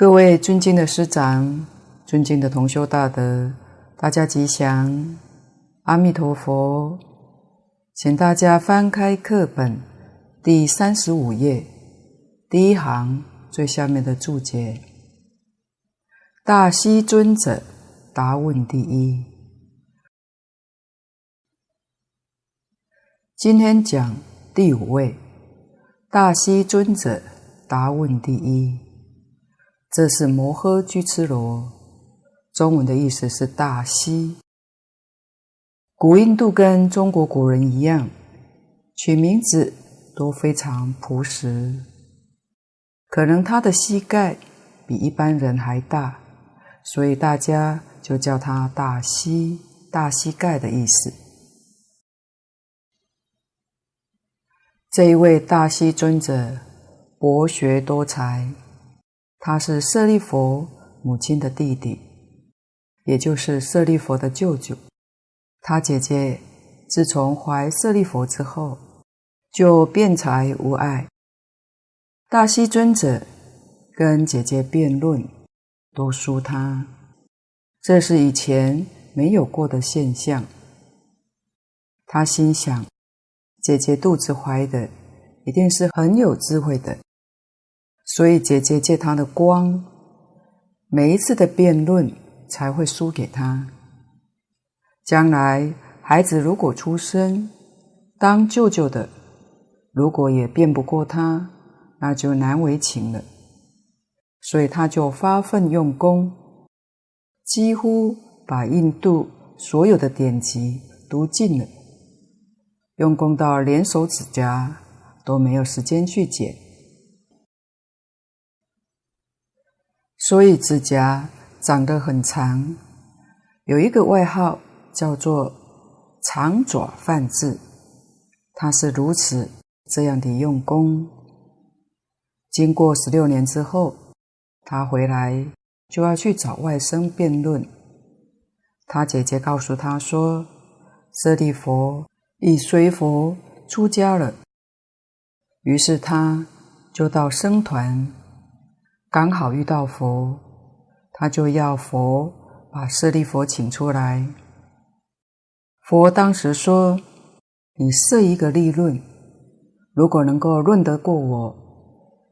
各位尊敬的师长，尊敬的同修大德，大家吉祥，阿弥陀佛。请大家翻开课本第三十五页第一行最下面的注解：“大希尊者答问第一。”今天讲第五位，大希尊者答问第一。这是摩诃居沚罗，中文的意思是大希。古印度跟中国古人一样，取名字都非常朴实。可能他的膝盖比一般人还大，所以大家就叫他大希，大膝盖的意思。这一位大希尊者，博学多才。他是舍利弗母亲的弟弟，也就是舍利弗的舅舅。他姐姐自从怀舍利弗之后，就辩才无碍。大希尊者跟姐姐辩论，都输他，这是以前没有过的现象。他心想，姐姐肚子怀的一定是很有智慧的。所以姐姐借他的光，每一次的辩论才会输给他。将来孩子如果出生，当舅舅的如果也辩不过他，那就难为情了。所以他就发奋用功，几乎把印度所有的典籍读尽了，用功到连手指甲都没有时间去剪。所以指甲长得很长，有一个外号叫做“长爪梵志”。他是如此这样的用功。经过十六年之后，他回来就要去找外甥辩论。他姐姐告诉他说：“舍利弗已随佛出家了。”于是他就到僧团。刚好遇到佛，他就要佛把舍利佛请出来。佛当时说：“你设一个利论，如果能够论得过我，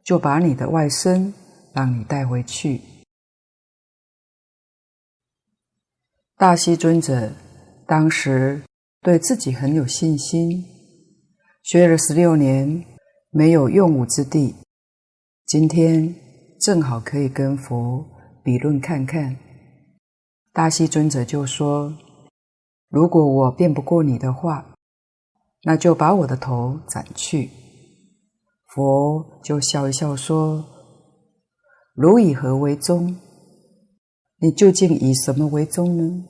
就把你的外甥让你带回去。”大西尊者当时对自己很有信心，学了十六年，没有用武之地。今天。正好可以跟佛比论看看。大西尊者就说：“如果我辩不过你的话，那就把我的头斩去。”佛就笑一笑说：“汝以何为宗？你究竟以什么为宗呢？”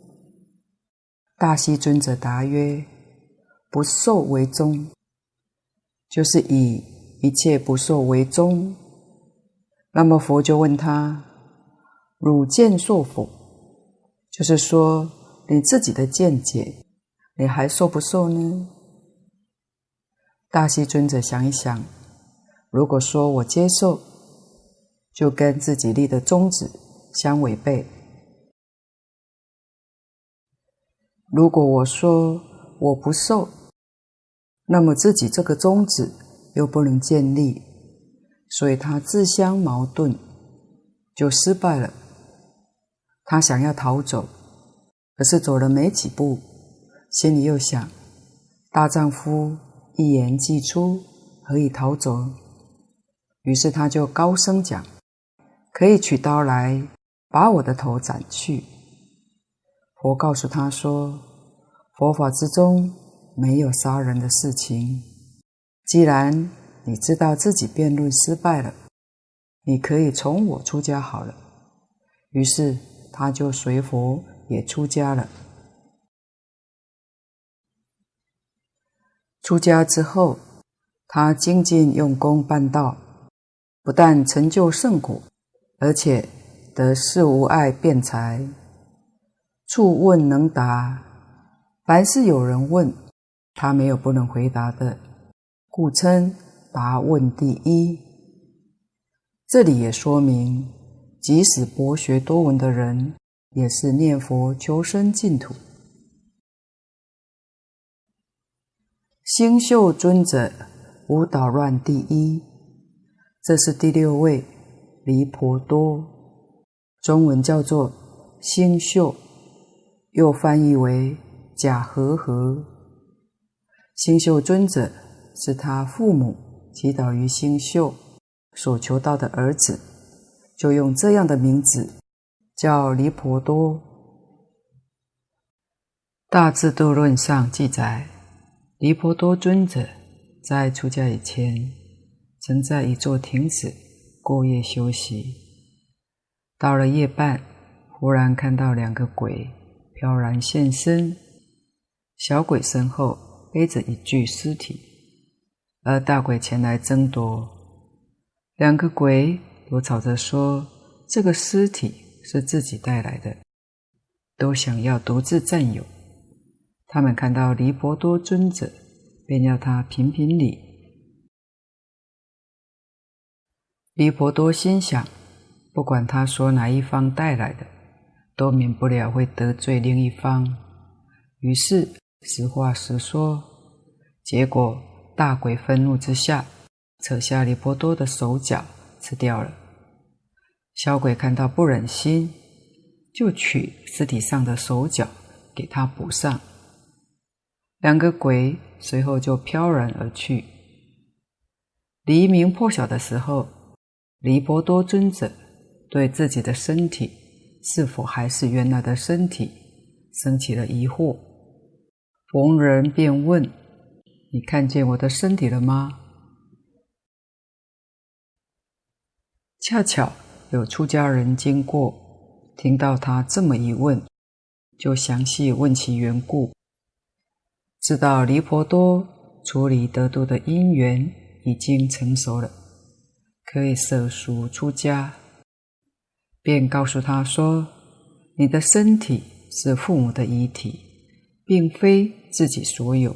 大西尊者答曰：“不受为宗，就是以一切不受为宗。”那么佛就问他：“汝见受否？”就是说你自己的见解，你还受不受呢？大西尊者想一想，如果说我接受，就跟自己立的宗旨相违背；如果我说我不受，那么自己这个宗旨又不能建立。所以他自相矛盾，就失败了。他想要逃走，可是走了没几步，心里又想：大丈夫一言既出，何以逃走？于是他就高声讲：可以取刀来把我的头斩去。佛告诉他说：佛法之中没有杀人的事情。既然你知道自己辩论失败了，你可以从我出家好了。于是他就随佛也出家了。出家之后，他精进用功办道，不但成就圣果，而且得事无碍辩才，处问能答。凡是有人问，他没有不能回答的，故称。答问第一，这里也说明即使博学多闻的人，也是念佛求生净土。星宿尊者无捣乱第一，这是第六位离婆多，中文叫做星宿，又翻译为假和合。星宿尊者是他父母祈祷于星宿所求到的儿子，就用这样的名字叫离婆多。大智度论上记载。离婆多尊者在出家以前，曾在一座亭子过夜休息。到了夜半，忽然看到两个鬼飘然现身，小鬼身后背着一具尸体，而大鬼前来争夺。两个鬼都吵着说：“这个尸体是自己带来的，都想要独自占有。”他们看到离婆多尊者，便要他评评理。离婆多心想，不管他说哪一方带来的，都免不了会得罪另一方。于是实话实说，结果大鬼愤怒之下，扯下离婆多的手脚吃掉了。小鬼看到不忍心，就取尸体上的手脚给他补上。两个鬼随后就飘然而去。黎明破晓的时候，离婆多尊者对自己的身体是否还是原来的身体生起了疑惑，逢人便问：“你看见我的身体了吗？”恰巧有出家人经过，听到他这么一问，就详细问其缘故。知道离婆多处理得度的因缘已经成熟了，可以舍俗出家，便告诉他说：“你的身体是父母的遗体，并非自己所有。”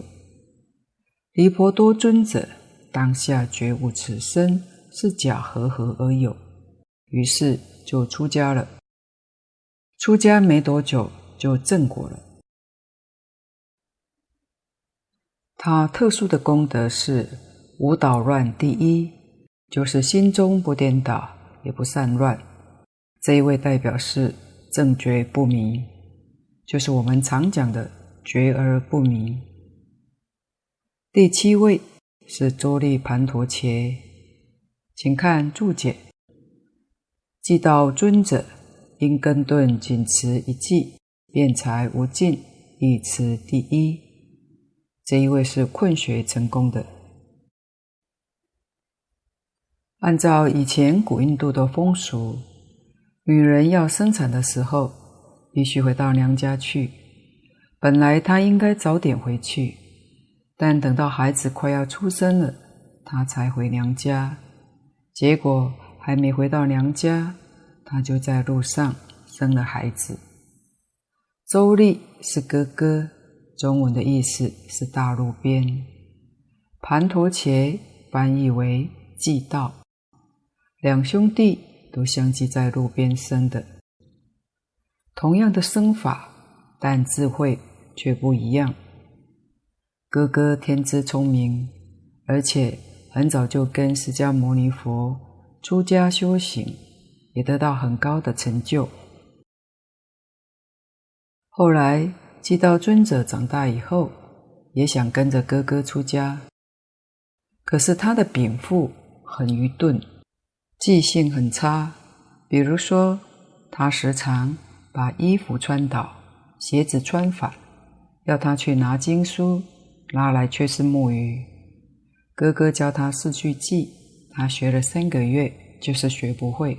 离婆多尊者当下觉悟此身是假和合而有，于是就出家了。出家没多久就证果了。他特殊的功德是无捣乱第一，就是心中不颠倒，也不散乱。这一位代表是正觉不迷，就是我们常讲的觉而不迷。第七位是周利盘陀伽，请看注解：既道尊者因根顿仅持一记，辩才无尽，亦持第一。这一位是困学成功的。按照以前古印度的风俗，女人要生产的时候，必须回到娘家去。本来她应该早点回去，但等到孩子快要出生了，她才回娘家。结果还没回到娘家，她就在路上生了孩子。周利是哥哥。中文的意思是大路边，盘陀伽翻译为继道，两兄弟都相继在路边生的，同样的生法，但智慧却不一样。哥哥天资聪明，而且很早就跟释迦牟尼佛出家修行，也得到很高的成就。后来。继道尊者长大以后，也想跟着哥哥出家，可是他的禀赋很愚钝，记性很差。比如说，他时常把衣服穿倒，鞋子穿反，要他去拿经书，拉来却是木鱼。哥哥教他四句偈，他学了三个月，就是学不会，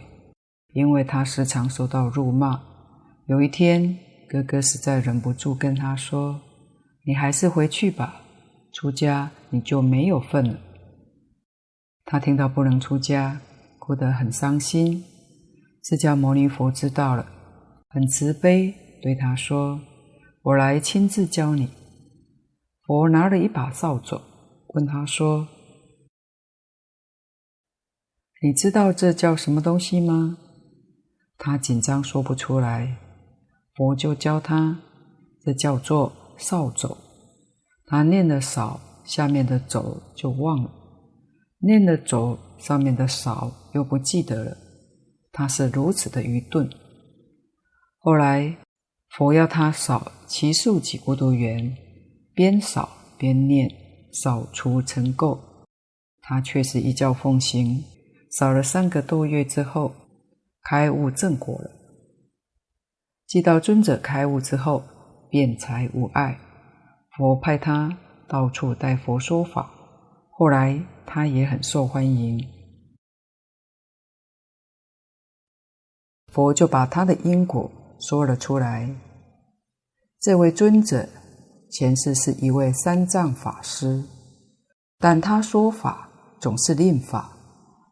因为他时常受到辱骂。有一天，哥哥实在忍不住跟他说：“你还是回去吧，出家你就没有份了。”他听到不能出家，哭得很伤心。释迦牟尼佛知道了，很慈悲，对他说：“我来亲自教你。”佛拿了一把扫帚，问他说：“你知道这叫什么东西吗？”他紧张说不出来，佛就教他，这叫做扫帚。他念了少，下面的走就忘了；念了走，上面的少又不记得了。他是如此的愚钝。后来佛要他扫其数己孤独园，边扫边念，扫除尘垢。他却是一教奉行，扫了三个多月之后，开悟正果了。寂道尊者开悟之后，辩才无碍。佛派他到处代佛说法，后来他也很受欢迎。佛就把他的因果说了出来。这位尊者前世是一位三藏法师，但他说法总是令法，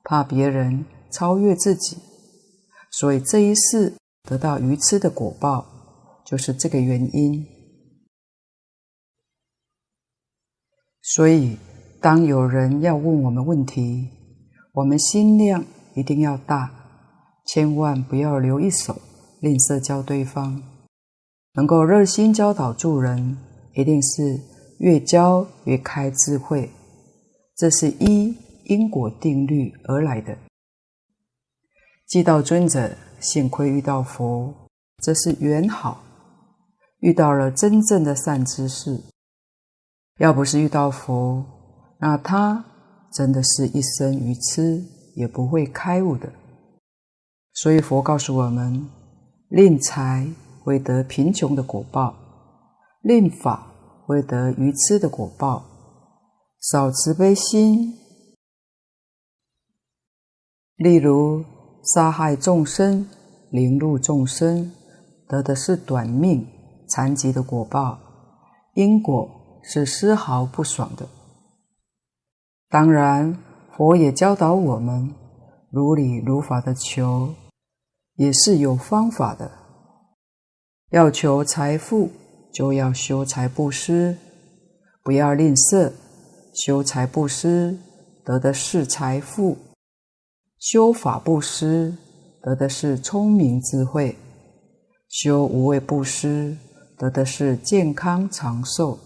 怕别人超越自己，所以这一世得到愚痴的果报，就是这个原因。所以，当有人要问我们问题，我们心量一定要大，千万不要留一手，吝啬教对方。能够热心教导助人，一定是越教越开智慧，这是依因果定律而来的。既道尊者幸亏遇到佛，这是缘好，遇到了真正的善知识。要不是遇到佛，那他真的是一生愚痴，也不会开悟的。所以佛告诉我们：令财会得贫穷的果报，令法会得愚痴的果报。少慈悲心，例如杀害众生、凌辱众生，得的是短命、残疾的果报，因果。是丝毫不爽的。当然，佛也教导我们如理如法的求，也是有方法的。要求财富，就要修财布施，不要吝啬。修财布施得的是财富，修法布施得的是聪明智慧，修无畏布施得的是健康长寿。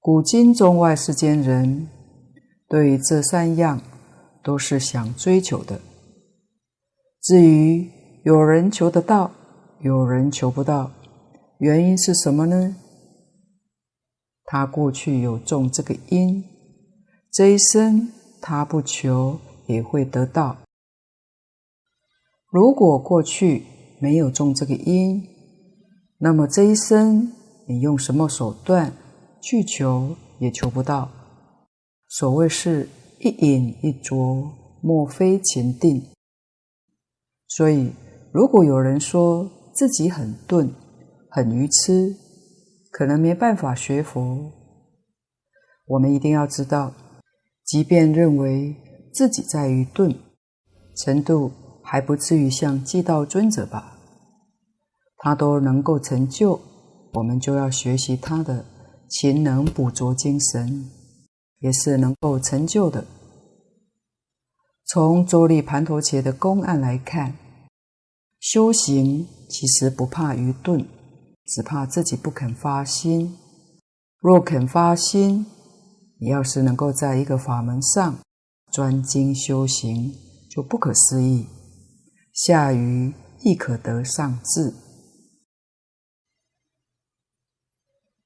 古今中外世间人，对于这三样都是想追求的。至于有人求得到，有人求不到，原因是什么呢？他过去有种这个因，这一生他不求也会得到。如果过去没有种这个因，那么这一生你用什么手段？去求也求不到，所谓是一饮一啄，莫非前定。所以，如果有人说自己很钝、很愚痴，可能没办法学佛，我们一定要知道，即便认为自己在愚钝程度，还不至于像寂道尊者吧，他都能够成就，我们就要学习他的。勤能补拙精神，也是能够成就的。从周立盘陀伽的公案来看，修行其实不怕愚钝，只怕自己不肯发心。若肯发心，你要是能够在一个法门上专精修行，就不可思议，下愚亦可得上智。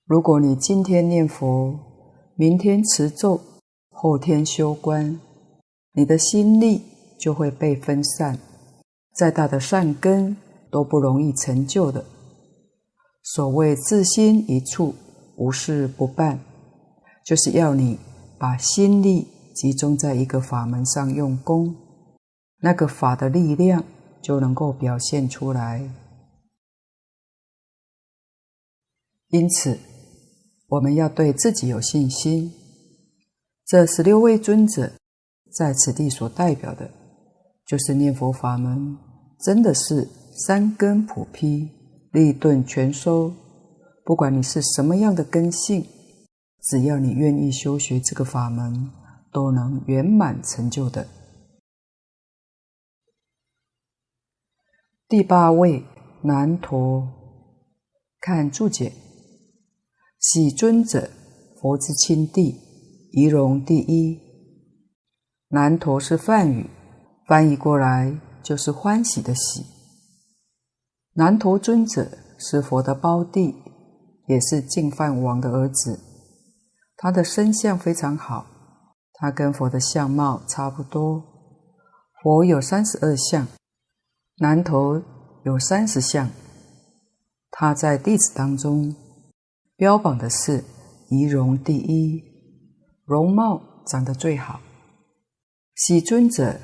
如果你今天念佛，明天持咒，后天修观，你的心力就会被分散，再大的善根都不容易成就的。所谓自心一处，无事不办，就是要你把心力集中在一个法门上用功，那个法的力量就能够表现出来。因此，我们要对自己有信心。这十六位尊者在此地所代表的，就是念佛法门，真的是三根普披，利钝全收。不管你是什么样的根性，只要你愿意修学这个法门，都能圆满成就的。第八位难陀，看注解。喜尊者，佛之亲弟，仪容第一。难陀是梵语，翻译过来就是欢喜的喜。南陀尊者是佛的胞弟，也是净饭王的儿子。他的身相非常好，他跟佛的相貌差不多。佛有三十二相，南陀有三十相。他在弟子当中标榜的是仪容第一，容貌长得最好。喜尊者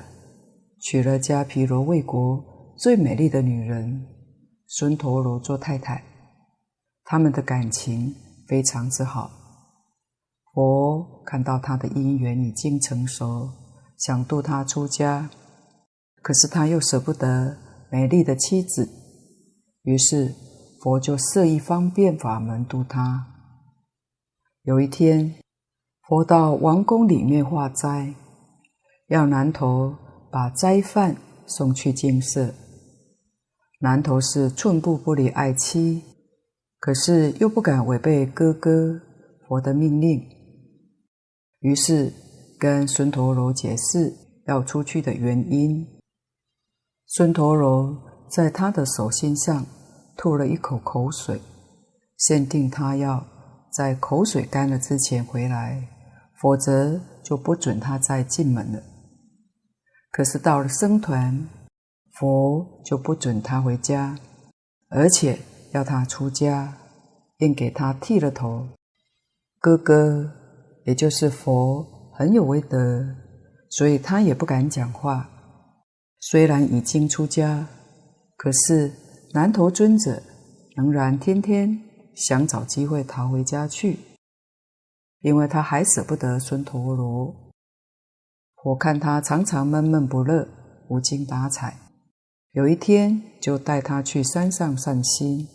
娶了迦毗罗卫国最美丽的女人孙陀罗做太太，他们的感情非常之好。佛看到他的因缘已经成熟，想度他出家，可是他又舍不得美丽的妻子，于是佛就设一方便法门度他。有一天，佛到王宫里面化斋，要南陀把斋饭送去精舍。南头是寸步不离爱妻，可是又不敢违背哥哥佛的命令。于是跟孙陀罗解释要出去的原因。孙陀罗在他的手心上吐了一口口水，限定他要在口水干了之前回来，否则就不准他再进门了。可是到了僧团，佛就不准他回家，而且要他出家，并给他剃了头。哥哥。也就是佛很有威德，所以他也不敢讲话。虽然已经出家，可是难陀尊者仍然天天想找机会逃回家去，因为他还舍不得孙陀罗。我看他常常闷闷不乐、无精打采，有一天就带他去山上散心。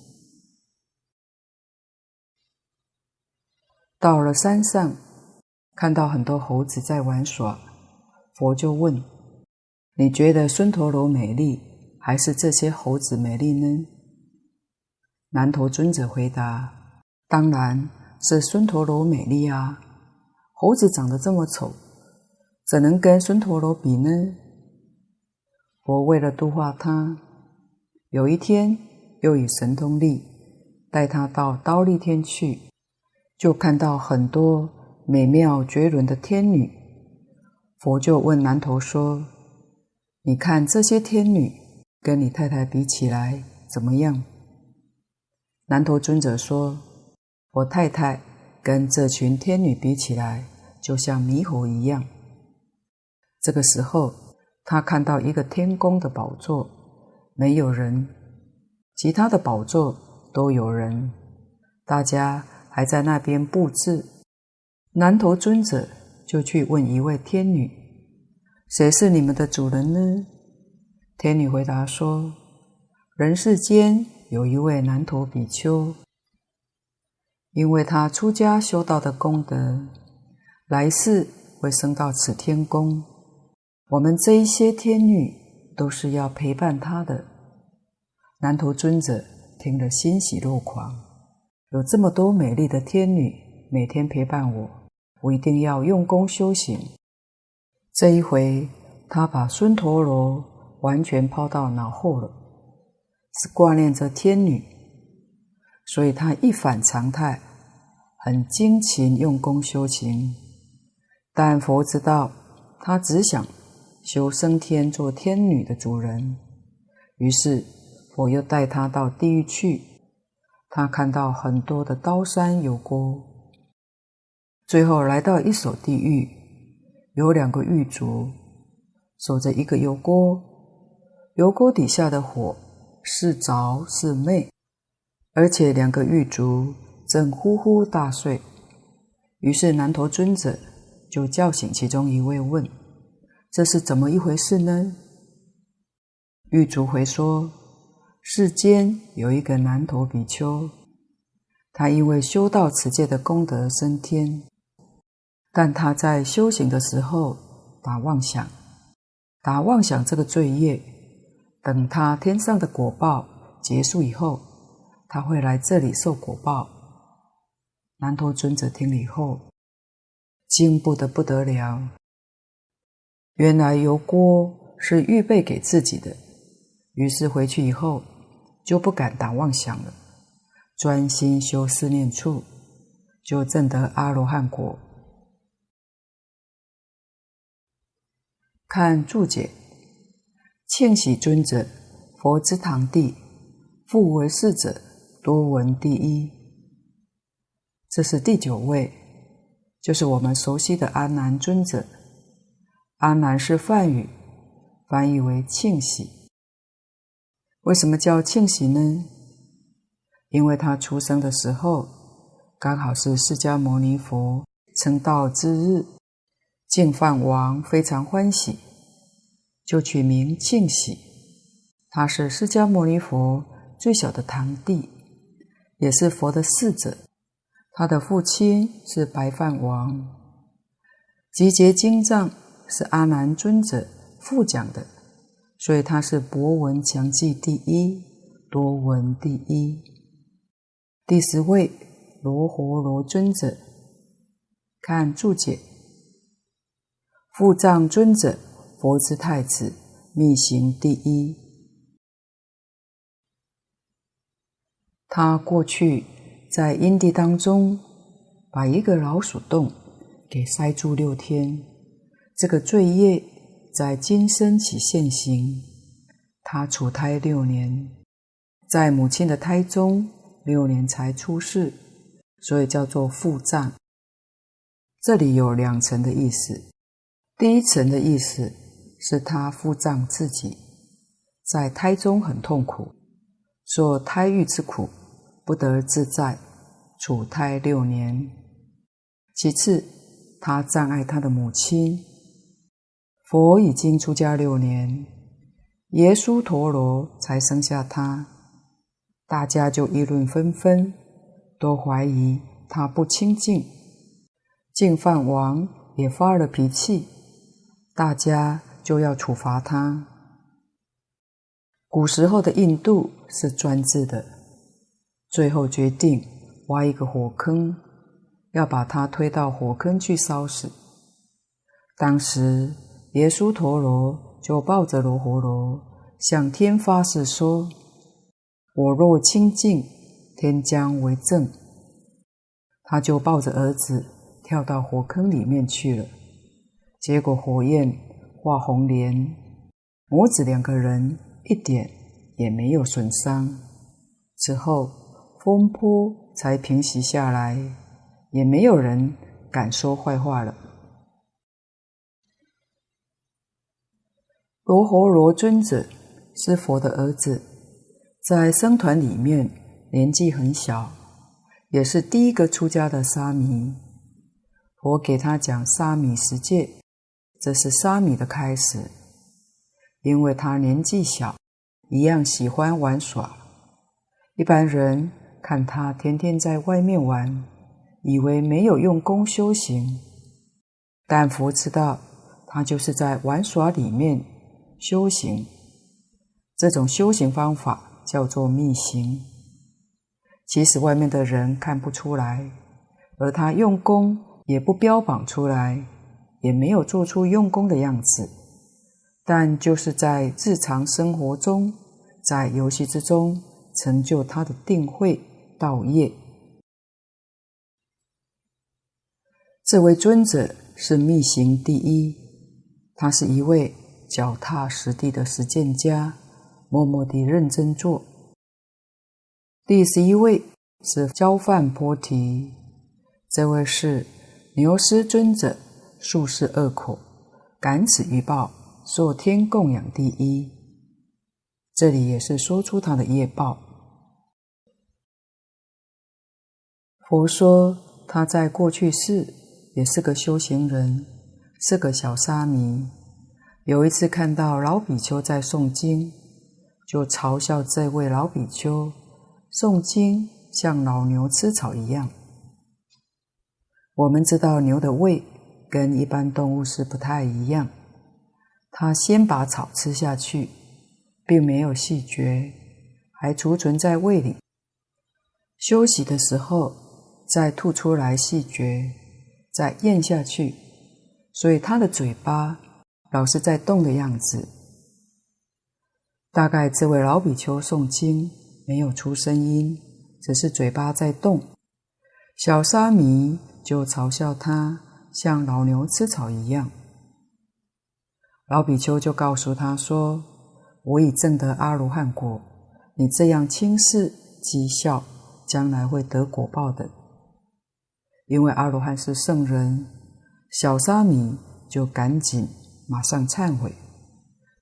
到了山上。看到很多猴子在玩耍，佛就问：“你觉得孙陀罗美丽，还是这些猴子美丽呢？”南陀尊者回答：“当然是孙陀罗美丽啊！猴子长得这么丑，怎能跟孙陀罗比呢？”佛为了度化他，有一天又以神通力带他到刀利天去，就看到很多。美妙绝伦的天女，佛就问南陀说：“你看这些天女跟你太太比起来怎么样？”南陀尊者说：“我太太跟这群天女比起来，就像猕猴一样。”这个时候，他看到一个天宫的宝座没有人，其他的宝座都有人，大家还在那边布置。南陀尊者就去问一位天女：“谁是你们的主人呢？”天女回答说：“人世间有一位南陀比丘，因为他出家修道的功德，来世会升到此天宫。我们这一些天女都是要陪伴他的。”南陀尊者听了欣喜若狂，有这么多美丽的天女每天陪伴我。我一定要用功修行。这一回，他把孙陀罗完全抛到脑后了，是挂念着天女，所以他一反常态，很精勤用功修行。但佛知道他只想修升天做天女的主人，于是佛又带他到地狱去。他看到很多的刀山油锅。最后来到一所地狱，有两个狱卒守着一个油锅，油锅底下的火是着是昧，而且两个狱卒正呼呼大睡。于是南陀尊者就叫醒其中一位，问：“这是怎么一回事呢？”玉竹回说：“世间有一个难陀比丘，他因为修道持戒的功德升天。”但他在修行的时候打妄想，打妄想这个罪业，等他天上的果报结束以后，他会来这里受果报。南陀尊者听了以后，惊怖得不得了。原来油锅是预备给自己的，于是回去以后就不敢打妄想了，专心修思念处，就证得阿罗汉果。看注解，庆喜尊者，佛之堂弟，复为世者多闻第一。这是第九位，就是我们熟悉的阿难尊者。阿难是梵语，翻译为庆喜。为什么叫庆喜呢？因为他出生的时候刚好是释迦牟尼佛成道之日，净饭王非常欢喜，就取名庆喜。他是释迦牟尼佛最小的堂弟，也是佛的侍者。他的父亲是白饭王，集结经藏。是阿难尊者复讲的，所以他是博闻强记第一，多闻第一。第十位罗睺罗尊者，看注解，复藏尊者，佛之太子，密行第一。他过去在阴地当中，把一个老鼠洞给塞住六天。这个罪业在今生起现行，他处胎六年，在母亲的胎中六年才出世，所以叫做腹胀。这里有两层的意思，第一层的意思是他腹胀自己，在胎中很痛苦，受胎狱之苦，不得自在，处胎六年。其次，他障碍他的母亲。佛已经出家六年，耶输陀罗才生下他，大家就议论纷纷，都怀疑他不清净。净饭王也发了脾气，大家就要处罚他。古时候的印度是专制的，最后决定挖一个火坑，要把他推到火坑去烧死。当时。耶稣陀罗就抱着罗睺罗向天发誓说：“我若清净，天将为证。”他就抱着儿子跳到火坑里面去了。结果火焰化红莲，母子两个人一点也没有损伤。之后风波才平息下来，也没有人敢说坏话了。罗侯罗尊者是佛的儿子，在僧团里面年纪很小，也是第一个出家的沙弥。佛给他讲沙弥十戒，这是沙弥的开始。因为他年纪小，一样喜欢玩耍。一般人看他天天在外面玩，以为没有用功修行，但佛知道他就是在玩耍里面。修行，这种修行方法叫做密行。其实外面的人看不出来，而他用功也不标榜出来，也没有做出用功的样子，但就是在日常生活中，在游戏之中成就他的定慧道业。这位尊者是密行第一，他是一位。脚踏实地的实践家，默默地认真做。第十一位是憍梵波提，这位是牛师尊者，宿世恶口，感此欲报，受天供养第一。这里也是说出他的业报。佛说他在过去世也是个修行人，是个小沙弥。有一次看到老比丘在诵经，就嘲笑这位老比丘诵经像老牛吃草一样。我们知道牛的胃跟一般动物是不太一样，它先把草吃下去，并没有细嚼，还储存在胃里。休息的时候再吐出来细嚼，再咽下去，所以它的嘴巴老是在动的样子。大概这位老比丘诵经没有出声音，只是嘴巴在动。小沙弥就嘲笑他像老牛吃草一样。老比丘就告诉他说：“我已证得阿罗汉果，你这样轻视讥笑，将来会得果报的。因为阿罗汉是圣人。”小沙弥就赶紧马上忏悔，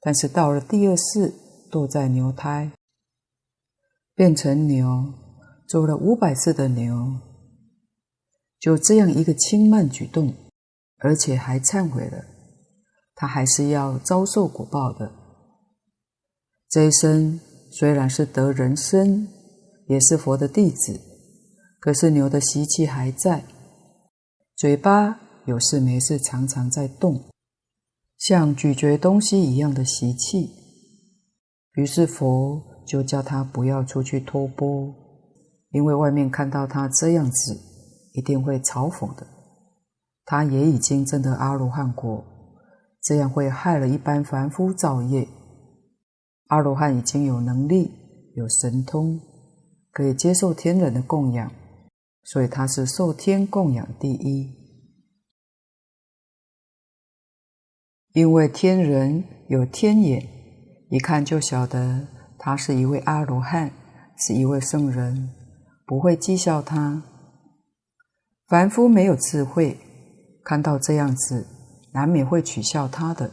但是到了第二世，堕在牛胎，变成牛，做了五百次的牛，就这样一个轻慢举动，而且还忏悔了。他还是要遭受果报的。这一生虽然是得人身，也是佛的弟子，可是牛的习气还在，嘴巴有事没事常常在动，像咀嚼东西一样的习气。于是佛就叫他不要出去托钵，因为外面看到他这样子，一定会嘲讽的。他也已经证得阿罗汉果。这样会害了一般凡夫造业。阿罗汉已经有能力、有神通，可以接受天人的供养，所以他是受天供养第一。因为天人有天眼，一看就晓得他是一位阿罗汉，是一位圣人，不会讥笑他。凡夫没有智慧，看到这样子。难免会取笑他的。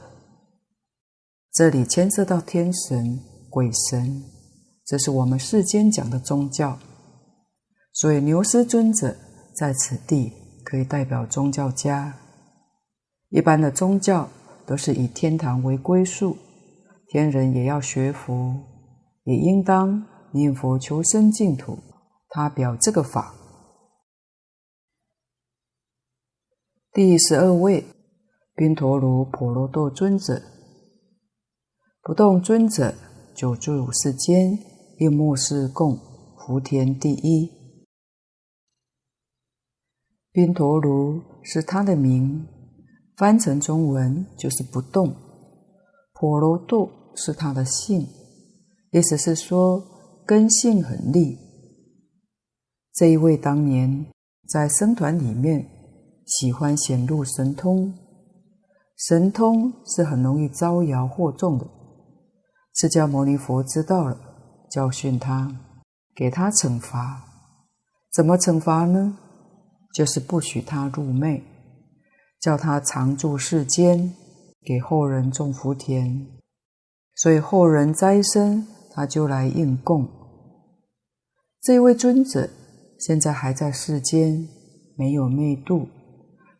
这里牵涉到天神、鬼神，这是我们世间讲的宗教。所以牛师尊者在此地可以代表宗教家。一般的宗教都是以天堂为归宿，天人也要学佛，也应当念佛求生净土。他表这个法。第十二位。宾陀卢婆罗多尊者，不动尊者久住世间，应末世供福田第一。宾陀卢是他的名，翻成中文就是不动。婆罗多是他的姓，意思是说根性很利。这一位当年在僧团里面喜欢显露神通。神通是很容易招摇惑众的。释迦牟尼佛知道了，教训他，给他惩罚。怎么惩罚呢？就是不许他入昧，叫他常住世间，给后人种福田。所以后人灾生，他就来应供。这一位尊者现在还在世间，没有昧度。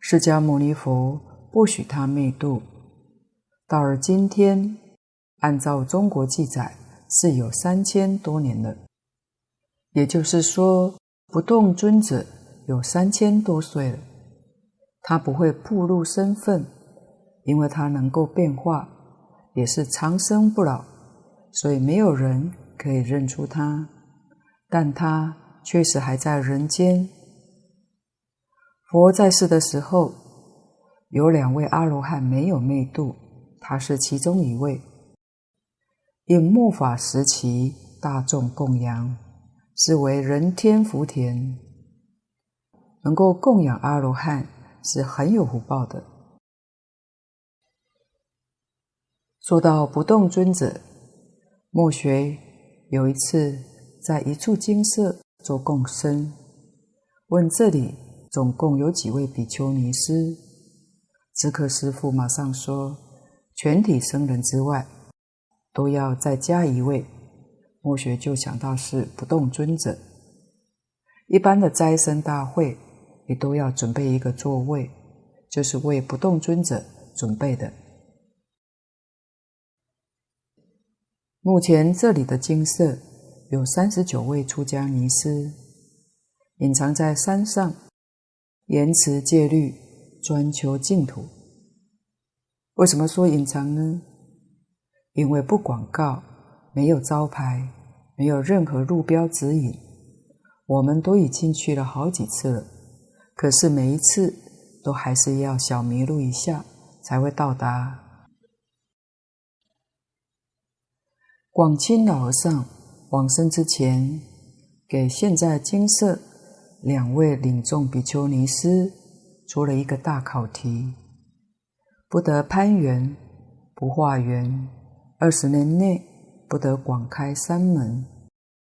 释迦牟尼佛。不许他昧度，到了今天，按照中国记载，是有三千多年了。也就是说，不动尊者有三千多岁了。他不会暴露身份，因为他能够变化，也是长生不老，所以没有人可以认出他。但他确实还在人间。佛在世的时候。有两位阿罗汉没有昧度，他是其中一位。应末法时期大众供养，是为人天福田，能够供养阿罗汉是很有福报的。说到不动尊者，末学有一次在一处精舍做供生，问这里总共有几位比丘尼师？知客师父马上说：“全体僧人之外，都要再加一位。”末学就想到是不动尊者。一般的斋僧大会也都要准备一个座位，就是为不动尊者准备的。目前这里的精舍有三十九位出家尼师，隐藏在山上，严持戒律。专求净土。为什么说隐藏呢？因为不广告，没有招牌，没有任何路标指引。我们都已经去了好几次了，可是每一次都还是要小迷路一下才会到达。广清老和尚往生之前，给现在精舍两位领众比丘尼师出了一个大考题：不得攀缘，不化缘，二十年内不得广开山门，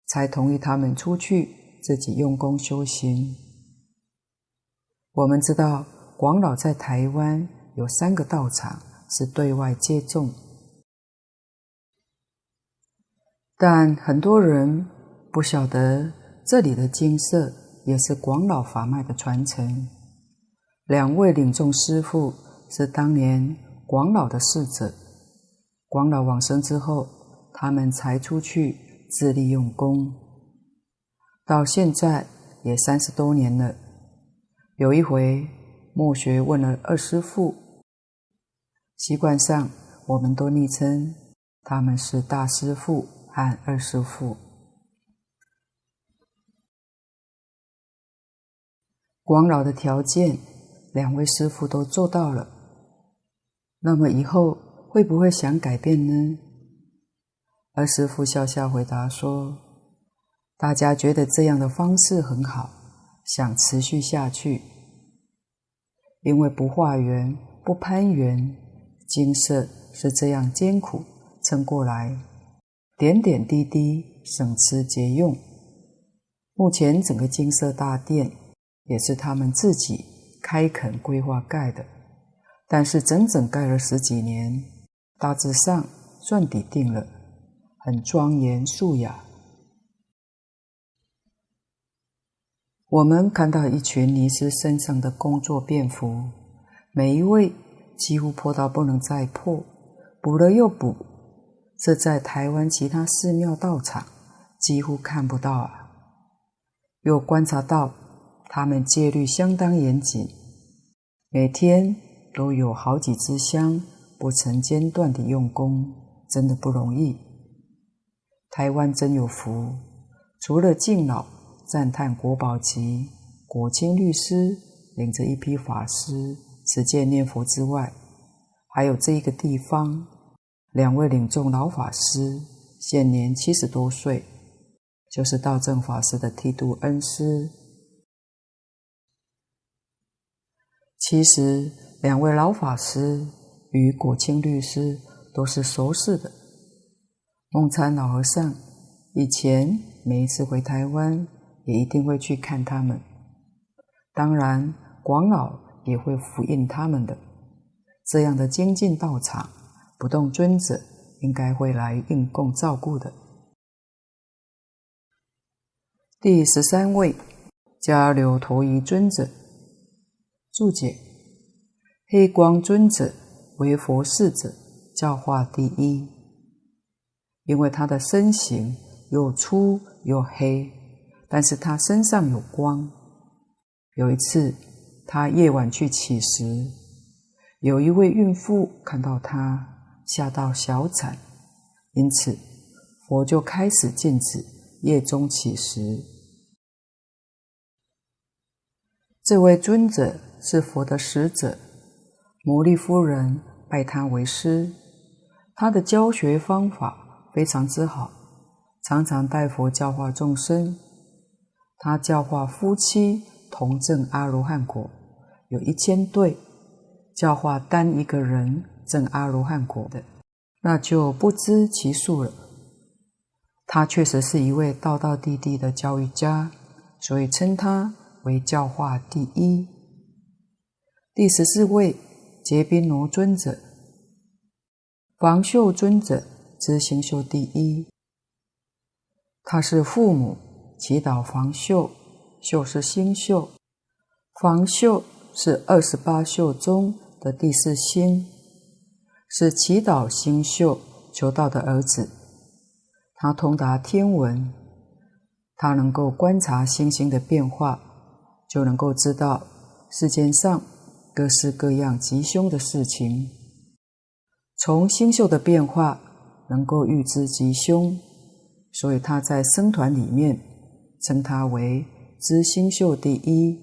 才同意他们出去自己用功修行。我们知道广老在台湾有三个道场是对外接众。但很多人不晓得，这里的精舍也是广老法脉的传承。两位领众师父是当年广老的侍者，广老往生之后，他们才出去自立用功。到现在也三十多年了。有一回，末学问了二师父，习惯上我们都昵称他们是大师父。和二师父，广老的条件，两位师父都做到了。那么以后会不会想改变呢？二师父笑笑回答说：“大家觉得这样的方式很好，想持续下去。因为不化缘、不攀缘，金色是这样艰苦撑过来。”点点滴滴，省吃俭用。目前整个金色大殿也是他们自己开垦规划盖的，但是整整盖了十几年，大致上算底定了，很庄严肃雅。我们看到一群尼师身上的工作便服，每一位几乎破到不能再破，补了又补。这在台湾其他寺庙道场几乎看不到啊！又观察到他们戒律相当严谨，每天都有好几支香，不曾间断地用功，真的不容易。台湾真有福，除了敬老赞叹国宝级国清律师领着一批法师持戒念佛之外，还有这一个地方。两位领众老法师现年七十多岁，就是道正法师的剃度恩师。其实，两位老法师与果清律师都是熟识的。梦参老和尚以前每一次回台湾，也一定会去看他们。当然，广老也会福荫他们的。这样的精进道场。不动尊者应该会来应供照顾的。第十三位，迦留陀夷尊者。注解：黑光尊者为佛世者，教化第一。因为他的身形又粗又黑，但是他身上有光。有一次，他夜晚去乞食，有一位孕妇看到他。吓到小产，因此佛就开始禁止夜中乞食。这位尊者是佛的使者，摩利夫人拜他为师，他的教学方法非常之好，常常带佛教化众生。他教化夫妻同证阿罗汉果，有一千对；教化单一个人。证阿罗汉果的，那就不知其数了。他确实是一位道道地地的教育家，所以称他为教化第一。第十四位，结宾罗尊者，房秀尊者之星宿第一。他是父母祈祷房宿，宿是星宿，房宿是二十八宿中的第四星。是祈祷星宿求道的儿子，他通达天文，他能够观察星星的变化，就能够知道世间上各式各样吉凶的事情。从星宿的变化能够预知吉凶，所以他在僧团里面称他为知星宿第一。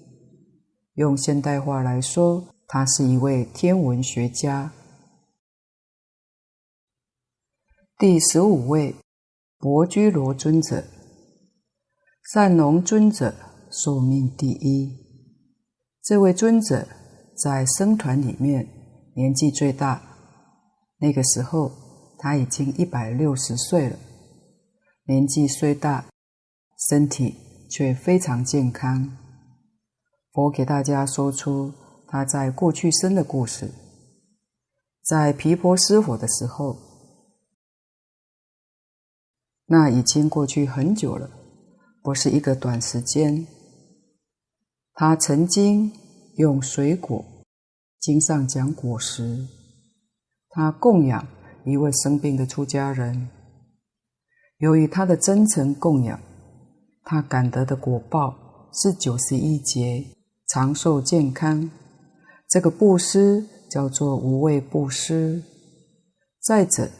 用现代话来说，他是一位天文学家。第十五位，薄居罗尊者，善农尊者寿命第一。这位尊者在僧团里面年纪最大，那个时候他已经一百六十岁了。年纪虽大，身体却非常健康。佛给大家说出他在过去生的故事，在毗婆尸佛的时候。那已经过去很久了，不是一个短时间。他曾经用水果，经上讲果实，他供养一位生病的出家人。由于他的真诚供养，他感得的果报是九十一劫长寿健康。这个布施叫做无畏布施。再者，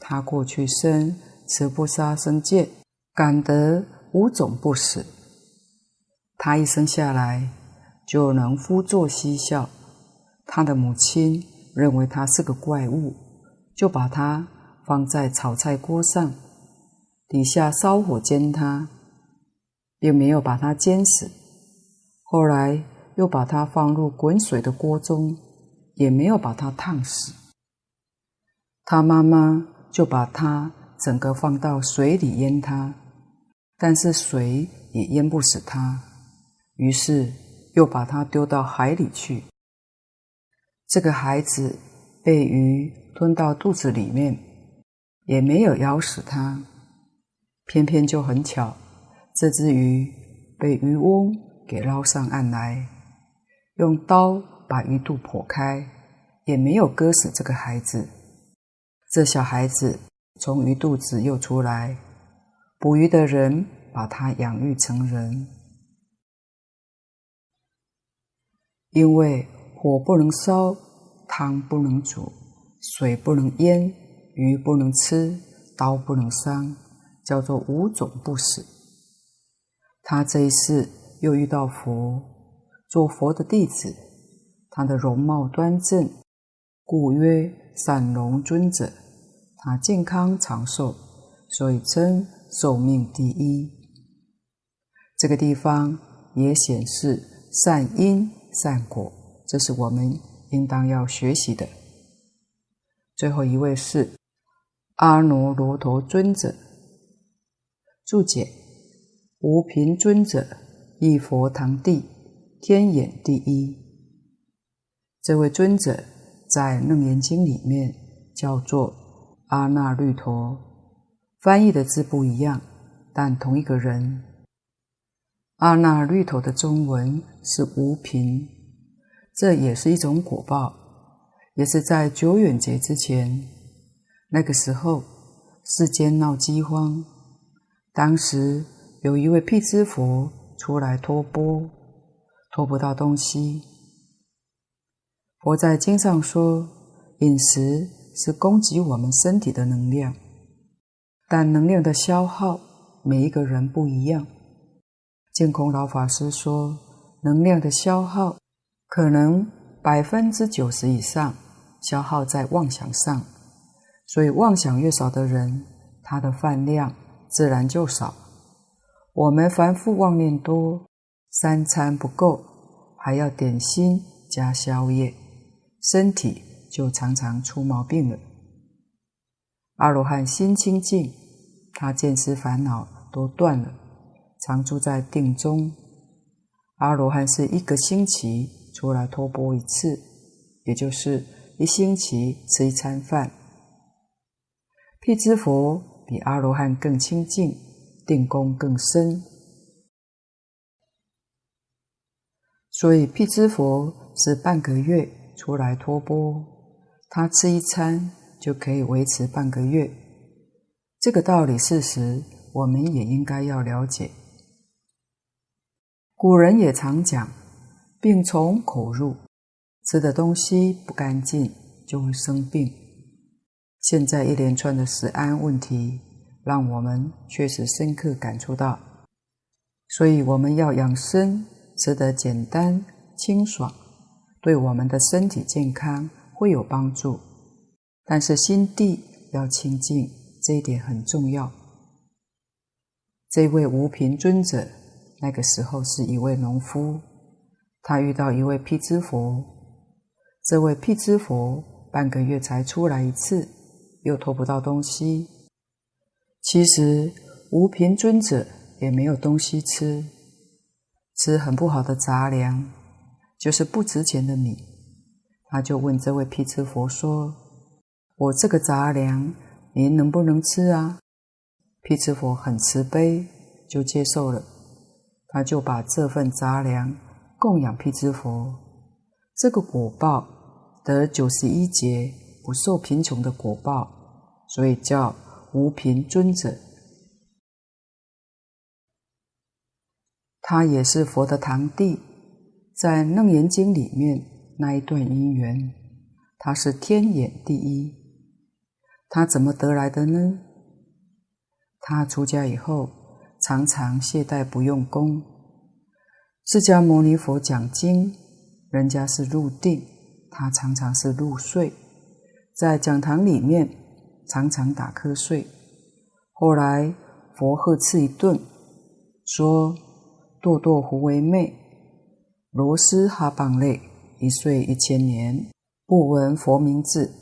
他过去生。持不杀生戒，感得五种不死。他一生下来就能呼作嬉笑。他的母亲认为他是个怪物，就把他放在炒菜锅上，底下烧火煎他，并没有把它煎死。后来又把它放入滚水的锅中，也没有把它烫死。他妈妈就把他。整个放到水里淹他，但是水也淹不死他，于是又把他丢到海里去。这个孩子被鱼吞到肚子里面，也没有咬死他，偏偏就很巧，这只鱼被渔翁给捞上岸来，用刀把鱼肚剖开，也没有割死这个孩子。这小孩子。从鱼肚子又出来，捕鱼的人把他养育成人。因为火不能烧，汤不能煮，水不能淹，鱼不能吃，刀不能伤，叫做五种不死。他这一世又遇到佛，做佛的弟子，他的容貌端正，故曰善农尊者。他健康长寿，所以称寿命第一。这个地方也显示善因善果，这是我们应当要学习的。最后一位是阿耨罗陀尊者。注解：无贫尊者，亦佛堂弟，天眼第一。这位尊者在《楞严经》里面叫做。阿那律陀，翻译的字不一样，但同一个人。阿那律陀的中文是无贫，这也是一种果报，也是在久远劫之前。那个时候，世间闹饥荒，当时有一位辟支佛出来托钵，托不到东西。佛在经上说，饮食。是供给我们身体的能量，但能量的消耗每一个人不一样。净空老法师说，能量的消耗可能百分之九十以上消耗在妄想上，所以妄想越少的人，他的饭量自然就少。我们凡夫妄念多，三餐不够，还要点心加宵夜，身体。就常常出毛病了。阿罗汉心清净，他见思烦恼都断了，常住在定中。阿罗汉是一个星期出来托钵一次，也就是一星期吃一餐饭。辟支佛比阿罗汉更清净，定功更深，所以辟支佛是半个月出来托钵。他吃一餐就可以维持半个月，这个道理事实我们也应该要了解。古人也常讲，病从口入，吃的东西不干净就会生病。现在一连串的食安问题，让我们确实深刻感触到，所以我们要养生，吃得简单清爽，对我们的身体健康会有帮助。但是心地要清净，这一点很重要。这位无贫尊者那个时候是一位农夫，他遇到一位辟支佛，这位辟支佛半个月才出来一次，又偷不到东西。其实无瓶尊者也没有东西吃，吃很不好的杂粮，就是不值钱的米。他就问这位辟支佛说：“我这个杂粮，您能不能吃啊？”辟支佛很慈悲，就接受了。他就把这份杂粮供养辟支佛，这个果报得九十一劫不受贫穷的果报，所以叫。无凭尊者，他也是佛的堂弟，在《楞严经》里面那一段因缘，他是天眼第一。他怎么得来的呢？他出家以后，常常懈怠不用功。释迦牟尼佛讲经，人家是入定，他常常是入睡，在讲堂里面。常常打瞌睡，后来佛呵斥一顿，说：“堕堕胡为昧，螺蛳哈棒类，一睡一千年，不闻佛名字。”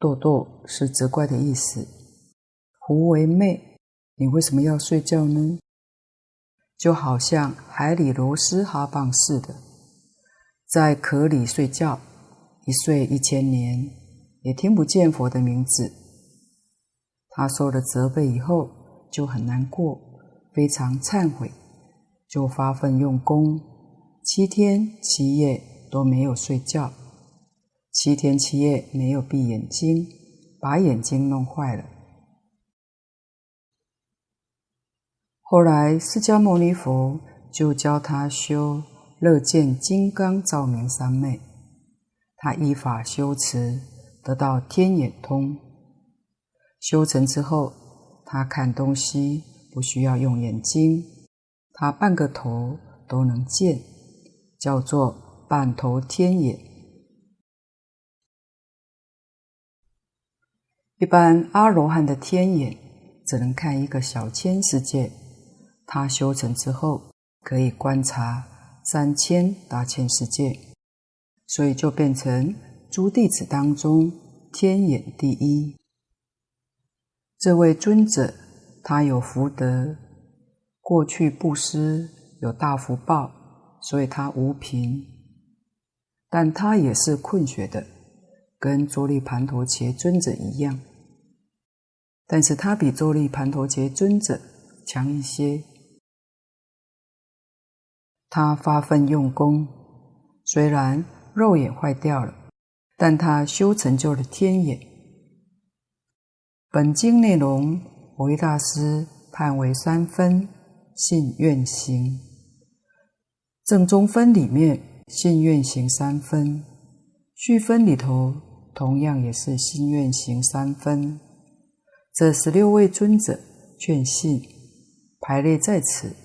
堕堕是责怪的意思。胡为昧，你为什么要睡觉呢？就好像海里螺蛳哈棒似的，在壳里睡觉，一睡一千年。也听不见佛的名字，他受了责备以后就很难过，非常忏悔，就发奋用功，七天七夜都没有睡觉，七天七夜没有闭眼睛，把眼睛弄坏了。后来释迦牟尼佛就教他修乐见金刚照明三昧，他依法修持。得到天眼通，修成之后，他看东西不需要用眼睛，他半个头都能见，叫做半头天眼。一般阿罗汉的天眼只能看一个小千世界，他修成之后可以观察三千大千世界，所以就变成。诸弟子当中，天眼第一。这位尊者，他有福德，过去布施有大福报，所以他无贫。但他也是困学的，跟周利盘陀伽尊者一样。但是他比周利盘陀伽尊者强一些。他发奋用功，虽然肉眼坏掉了。但他修成就了天眼。本经内容，蕅益大师判为三分：信愿行。正中分里面，信愿行三分；续分里头，同样也是信愿行三分。这十六位尊者劝信排列在此，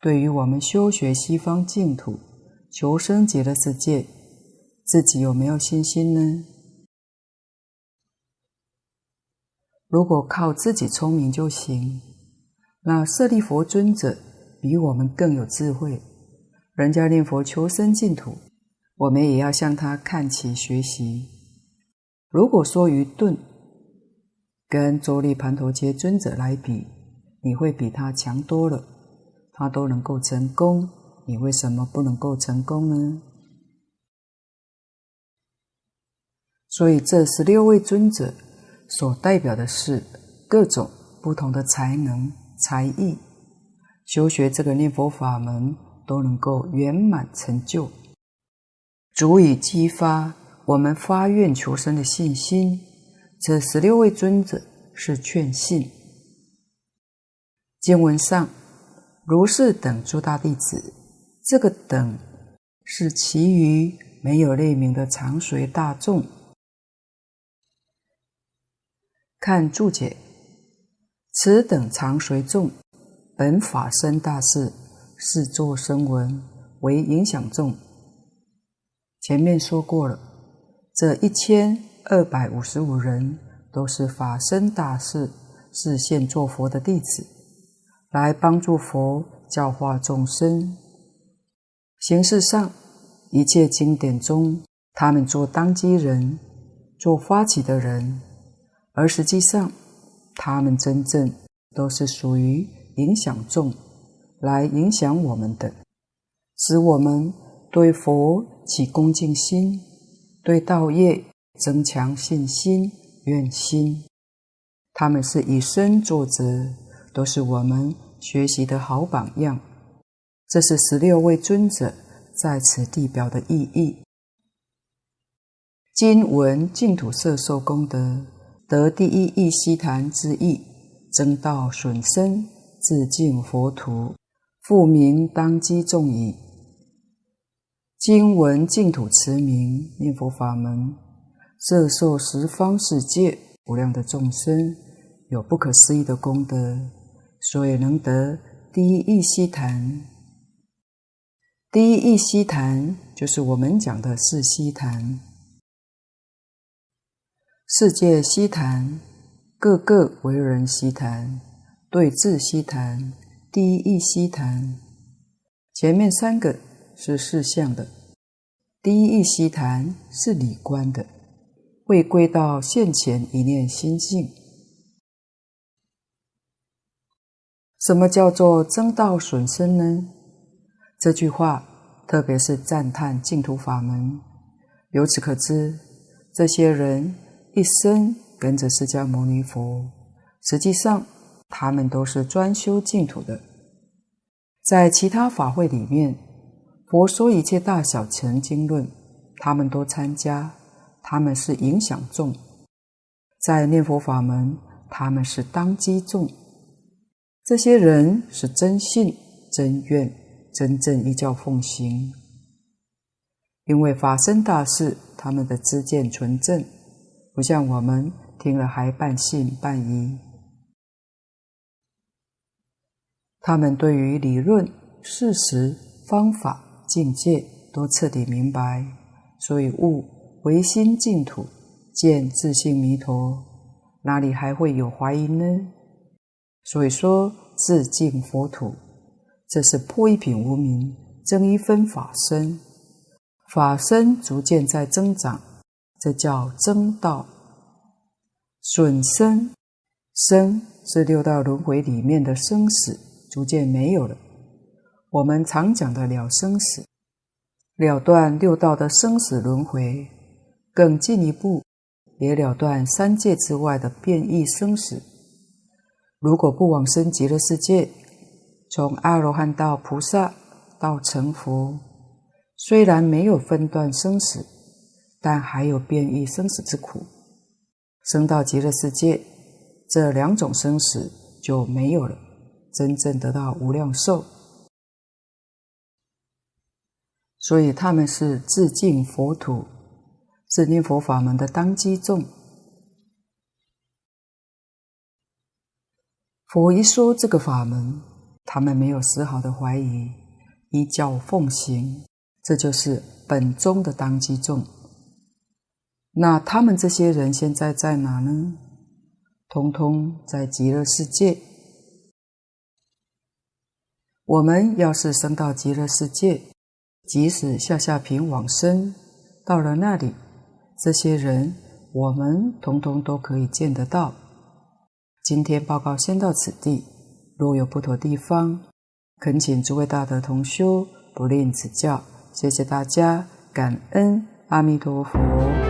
对于我们修学西方净土、求生极乐世界。自己有没有信心呢？如果靠自己聪明就行，那舍利佛尊者比我们更有智慧。人家念佛求生净土，我们也要向他看齐学习。如果说愚钝，跟周利槃陀伽尊者来比，你会比他强多了。他都能够成功，你为什么不能够成功呢？所以，这十六位尊者所代表的是各种不同的才能、才艺，修学这个念佛法门都能够圆满成就，足以激发我们发愿求生的信心。这十六位尊者是劝信。经文上，如是等诸大弟子，这个等是其余没有类名的常随大众。看注解，此等常随众，本法身大士，是作声闻，为影响众。前面说过了，这一千二百五十五人都是法身大士，是现做佛的弟子，来帮助佛教化众生。形式上，一切经典中，他们做当机人，做发起的人，而实际上，他们真正都是属于影响众，来影响我们的，使我们对佛。起恭敬心，对道业增强信心、愿心，他们是以身作则，都是我们学习的好榜样。这是十六位尊者在此地表的意义。今闻净土色受功德，得第一义悉檀之意，增道损身，自净佛土，复名当机众矣。今闻净土持名念佛法门，摄受十方世界无量的众生，有不可思议的功德，所以能得第一义悉檀。第一义悉檀就是我们讲的四悉檀，世界悉檀，个个为人悉檀，对治悉檀，第一义悉檀，前面三个。是事相的，第一义悉檀是理观的，会归到现前一念心性。什么叫做增道损身呢？这句话特别是赞叹净土法门。由此可知，这些人一生跟着释迦牟尼佛，实际上他们都是专修净土的，在其他法会里面。佛说一切大小乘经论，他们都参加，他们是影响众；在念佛法门，他们是当机众。这些人是真信、真愿、真正依教奉行。因为法身大事，他们的知见纯正，不像我们听了还半信半疑。他们对于理论、事实、方法。境界都彻底明白，所以悟唯心净土，见自性弥陀，哪里还会有怀疑呢？所以说自净佛土，这是破一品无明，增一分法身，法身逐渐在增长，这叫增道。损身，身是六道轮回里面的生死，逐渐没有了。我们常讲的了生死，了断六道的生死轮回，更进一步也了断三界之外的变异生死。如果不往生极乐世界，从阿罗汉到菩萨到成佛，虽然没有分段生死，但还有变异生死之苦。生到极乐世界，这两种生死就没有了，真正得到无量寿。所以他们是自敬佛土，是念佛法门的当机众。佛一说这个法门，他们没有丝毫的怀疑，依教奉行，这就是本宗的当机众。那他们这些人现在在哪呢？通通在极乐世界。我们要是升到极乐世界，即使下下品往生，到了那里，这些人我们统统都可以见得到。今天报告先到此地，若有不妥地方，恳请诸位大德同修不吝指教。谢谢大家，感恩阿弥陀佛。